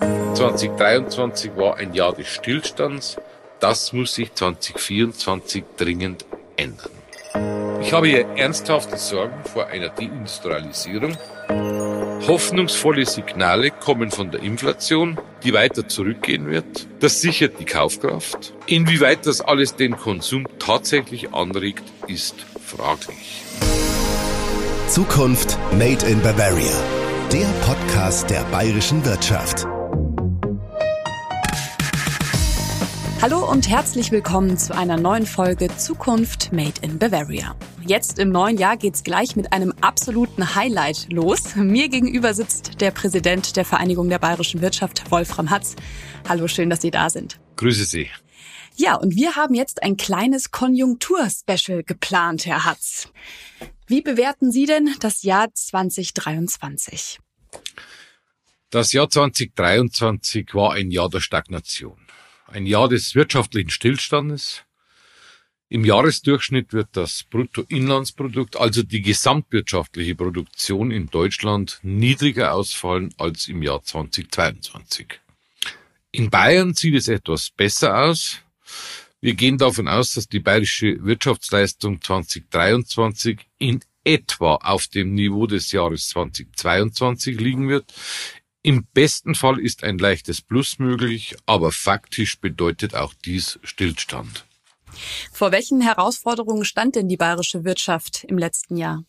2023 war ein Jahr des Stillstands. Das muss sich 2024 dringend ändern. Ich habe hier ernsthafte Sorgen vor einer Deindustrialisierung. Hoffnungsvolle Signale kommen von der Inflation, die weiter zurückgehen wird. Das sichert die Kaufkraft. Inwieweit das alles den Konsum tatsächlich anregt, ist fraglich. Zukunft Made in Bavaria. Der Podcast der bayerischen Wirtschaft. Hallo und herzlich willkommen zu einer neuen Folge Zukunft Made in Bavaria. Jetzt im neuen Jahr geht's gleich mit einem absoluten Highlight los. Mir gegenüber sitzt der Präsident der Vereinigung der bayerischen Wirtschaft, Wolfram Hatz. Hallo, schön, dass Sie da sind. Grüße Sie. Ja, und wir haben jetzt ein kleines Konjunkturspecial geplant, Herr Hatz. Wie bewerten Sie denn das Jahr 2023? Das Jahr 2023 war ein Jahr der Stagnation, ein Jahr des wirtschaftlichen Stillstandes. Im Jahresdurchschnitt wird das Bruttoinlandsprodukt, also die gesamtwirtschaftliche Produktion in Deutschland, niedriger ausfallen als im Jahr 2022. In Bayern sieht es etwas besser aus. Wir gehen davon aus, dass die bayerische Wirtschaftsleistung 2023 in etwa auf dem Niveau des Jahres 2022 liegen wird. Im besten Fall ist ein leichtes Plus möglich, aber faktisch bedeutet auch dies Stillstand. Vor welchen Herausforderungen stand denn die bayerische Wirtschaft im letzten Jahr?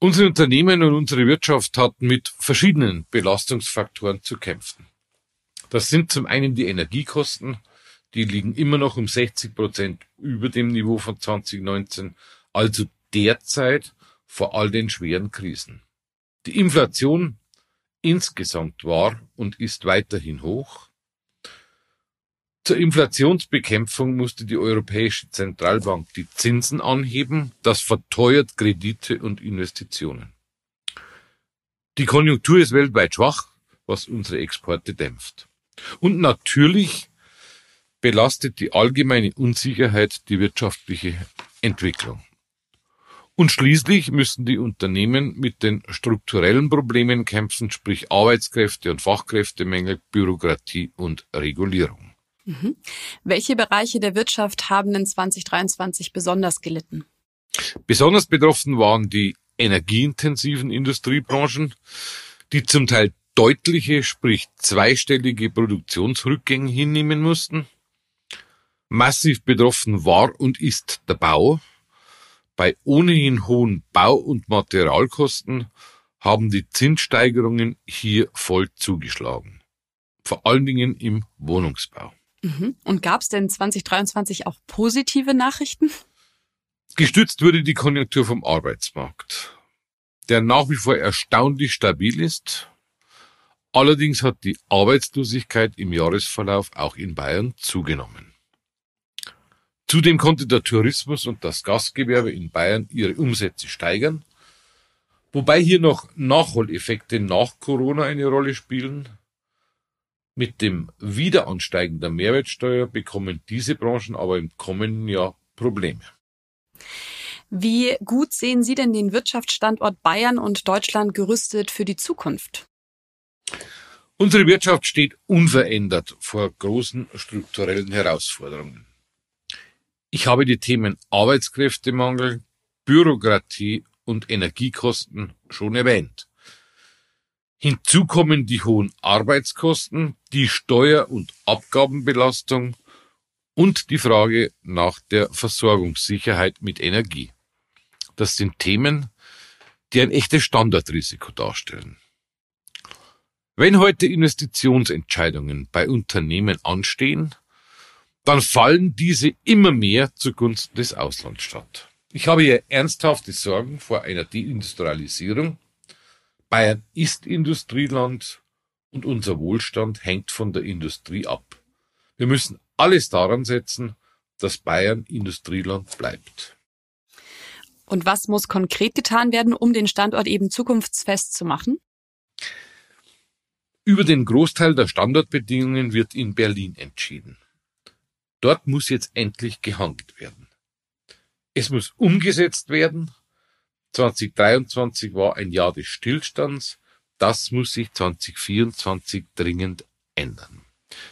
Unsere Unternehmen und unsere Wirtschaft hatten mit verschiedenen Belastungsfaktoren zu kämpfen. Das sind zum einen die Energiekosten, die liegen immer noch um 60 Prozent über dem Niveau von 2019, also derzeit vor all den schweren Krisen. Die Inflation insgesamt war und ist weiterhin hoch. Zur Inflationsbekämpfung musste die Europäische Zentralbank die Zinsen anheben. Das verteuert Kredite und Investitionen. Die Konjunktur ist weltweit schwach, was unsere Exporte dämpft. Und natürlich belastet die allgemeine Unsicherheit die wirtschaftliche Entwicklung. Und schließlich müssen die Unternehmen mit den strukturellen Problemen kämpfen, sprich Arbeitskräfte und Fachkräftemängel, Bürokratie und Regulierung. Mhm. Welche Bereiche der Wirtschaft haben in 2023 besonders gelitten? Besonders betroffen waren die energieintensiven Industriebranchen, die zum Teil deutliche, sprich zweistellige Produktionsrückgänge hinnehmen mussten. Massiv betroffen war und ist der Bau. Bei ohnehin hohen Bau- und Materialkosten haben die Zinssteigerungen hier voll zugeschlagen. Vor allen Dingen im Wohnungsbau. Mhm. Und gab es denn 2023 auch positive Nachrichten? Gestützt wurde die Konjunktur vom Arbeitsmarkt, der nach wie vor erstaunlich stabil ist. Allerdings hat die Arbeitslosigkeit im Jahresverlauf auch in Bayern zugenommen. Zudem konnte der Tourismus und das Gastgewerbe in Bayern ihre Umsätze steigern, wobei hier noch Nachholeffekte nach Corona eine Rolle spielen. Mit dem Wiederansteigen der Mehrwertsteuer bekommen diese Branchen aber im kommenden Jahr Probleme. Wie gut sehen Sie denn den Wirtschaftsstandort Bayern und Deutschland gerüstet für die Zukunft? Unsere Wirtschaft steht unverändert vor großen strukturellen Herausforderungen. Ich habe die Themen Arbeitskräftemangel, Bürokratie und Energiekosten schon erwähnt. Hinzu kommen die hohen Arbeitskosten, die Steuer- und Abgabenbelastung und die Frage nach der Versorgungssicherheit mit Energie. Das sind Themen, die ein echtes Standardrisiko darstellen. Wenn heute Investitionsentscheidungen bei Unternehmen anstehen, dann fallen diese immer mehr zugunsten des Auslands statt. Ich habe hier ernsthafte Sorgen vor einer Deindustrialisierung. Bayern ist Industrieland und unser Wohlstand hängt von der Industrie ab. Wir müssen alles daran setzen, dass Bayern Industrieland bleibt. Und was muss konkret getan werden, um den Standort eben zukunftsfest zu machen? Über den Großteil der Standortbedingungen wird in Berlin entschieden. Dort muss jetzt endlich gehandelt werden. Es muss umgesetzt werden. 2023 war ein Jahr des Stillstands. Das muss sich 2024 dringend ändern.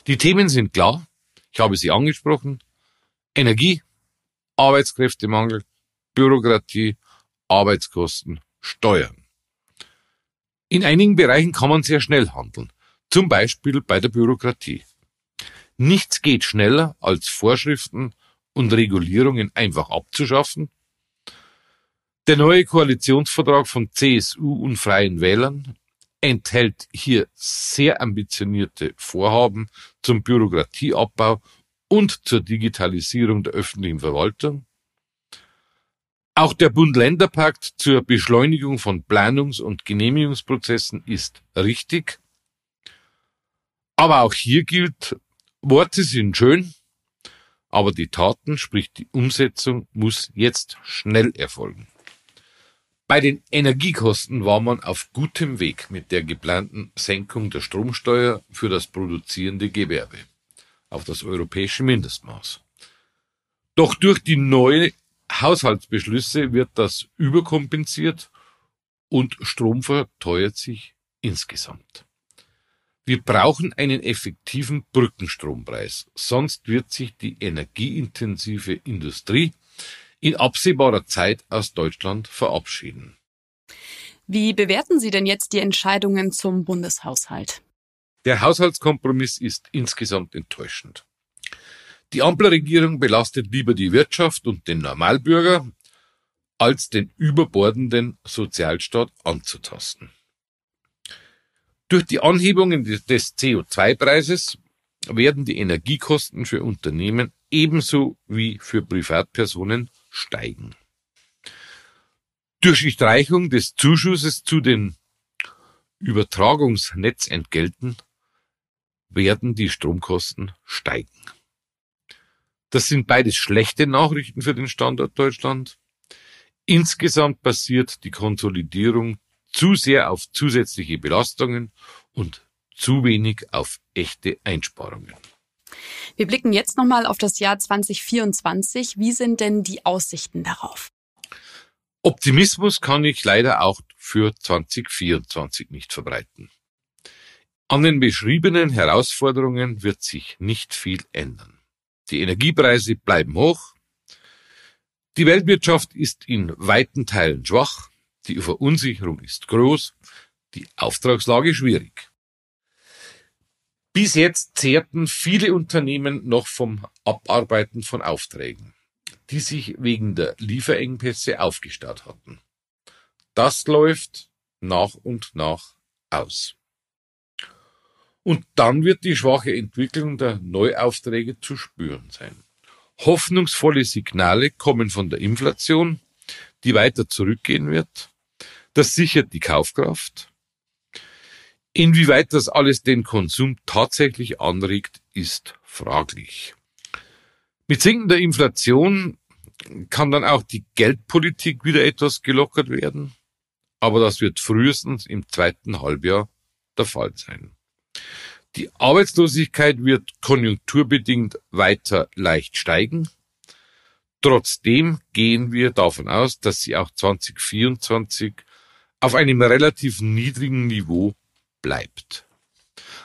Die Themen sind klar. Ich habe sie angesprochen. Energie, Arbeitskräftemangel, Bürokratie, Arbeitskosten, Steuern. In einigen Bereichen kann man sehr schnell handeln, zum Beispiel bei der Bürokratie. Nichts geht schneller, als Vorschriften und Regulierungen einfach abzuschaffen. Der neue Koalitionsvertrag von CSU und Freien Wählern enthält hier sehr ambitionierte Vorhaben zum Bürokratieabbau und zur Digitalisierung der öffentlichen Verwaltung. Auch der Bund-Länder-Pakt zur Beschleunigung von Planungs- und Genehmigungsprozessen ist richtig. Aber auch hier gilt, Worte sind schön, aber die Taten, sprich die Umsetzung, muss jetzt schnell erfolgen. Bei den Energiekosten war man auf gutem Weg mit der geplanten Senkung der Stromsteuer für das produzierende Gewerbe auf das europäische Mindestmaß. Doch durch die neue Haushaltsbeschlüsse wird das überkompensiert und Strom verteuert sich insgesamt. Wir brauchen einen effektiven Brückenstrompreis, sonst wird sich die energieintensive Industrie in absehbarer Zeit aus Deutschland verabschieden. Wie bewerten Sie denn jetzt die Entscheidungen zum Bundeshaushalt? Der Haushaltskompromiss ist insgesamt enttäuschend. Die Ampelregierung belastet lieber die Wirtschaft und den Normalbürger, als den überbordenden Sozialstaat anzutasten. Durch die Anhebungen des CO2-Preises werden die Energiekosten für Unternehmen ebenso wie für Privatpersonen steigen. Durch die Streichung des Zuschusses zu den Übertragungsnetzentgelten werden die Stromkosten steigen. Das sind beides schlechte Nachrichten für den Standort Deutschland. Insgesamt basiert die Konsolidierung zu sehr auf zusätzliche Belastungen und zu wenig auf echte Einsparungen. Wir blicken jetzt nochmal auf das Jahr 2024. Wie sind denn die Aussichten darauf? Optimismus kann ich leider auch für 2024 nicht verbreiten. An den beschriebenen Herausforderungen wird sich nicht viel ändern. Die Energiepreise bleiben hoch. Die Weltwirtschaft ist in weiten Teilen schwach. Die Verunsicherung ist groß. Die Auftragslage schwierig. Bis jetzt zehrten viele Unternehmen noch vom Abarbeiten von Aufträgen, die sich wegen der Lieferengpässe aufgestaut hatten. Das läuft nach und nach aus. Und dann wird die schwache Entwicklung der Neuaufträge zu spüren sein. Hoffnungsvolle Signale kommen von der Inflation, die weiter zurückgehen wird. Das sichert die Kaufkraft. Inwieweit das alles den Konsum tatsächlich anregt, ist fraglich. Mit sinkender Inflation kann dann auch die Geldpolitik wieder etwas gelockert werden, aber das wird frühestens im zweiten Halbjahr der Fall sein. Die Arbeitslosigkeit wird konjunkturbedingt weiter leicht steigen. Trotzdem gehen wir davon aus, dass sie auch 2024 auf einem relativ niedrigen Niveau bleibt.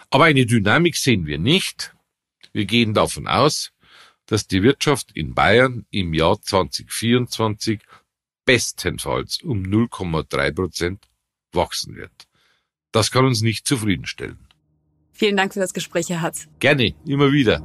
Aber eine Dynamik sehen wir nicht. Wir gehen davon aus, dass die Wirtschaft in Bayern im Jahr 2024 bestenfalls um 0,3 Prozent wachsen wird. Das kann uns nicht zufriedenstellen. Vielen Dank für das Gespräch, Herr Hatz. Gerne, immer wieder.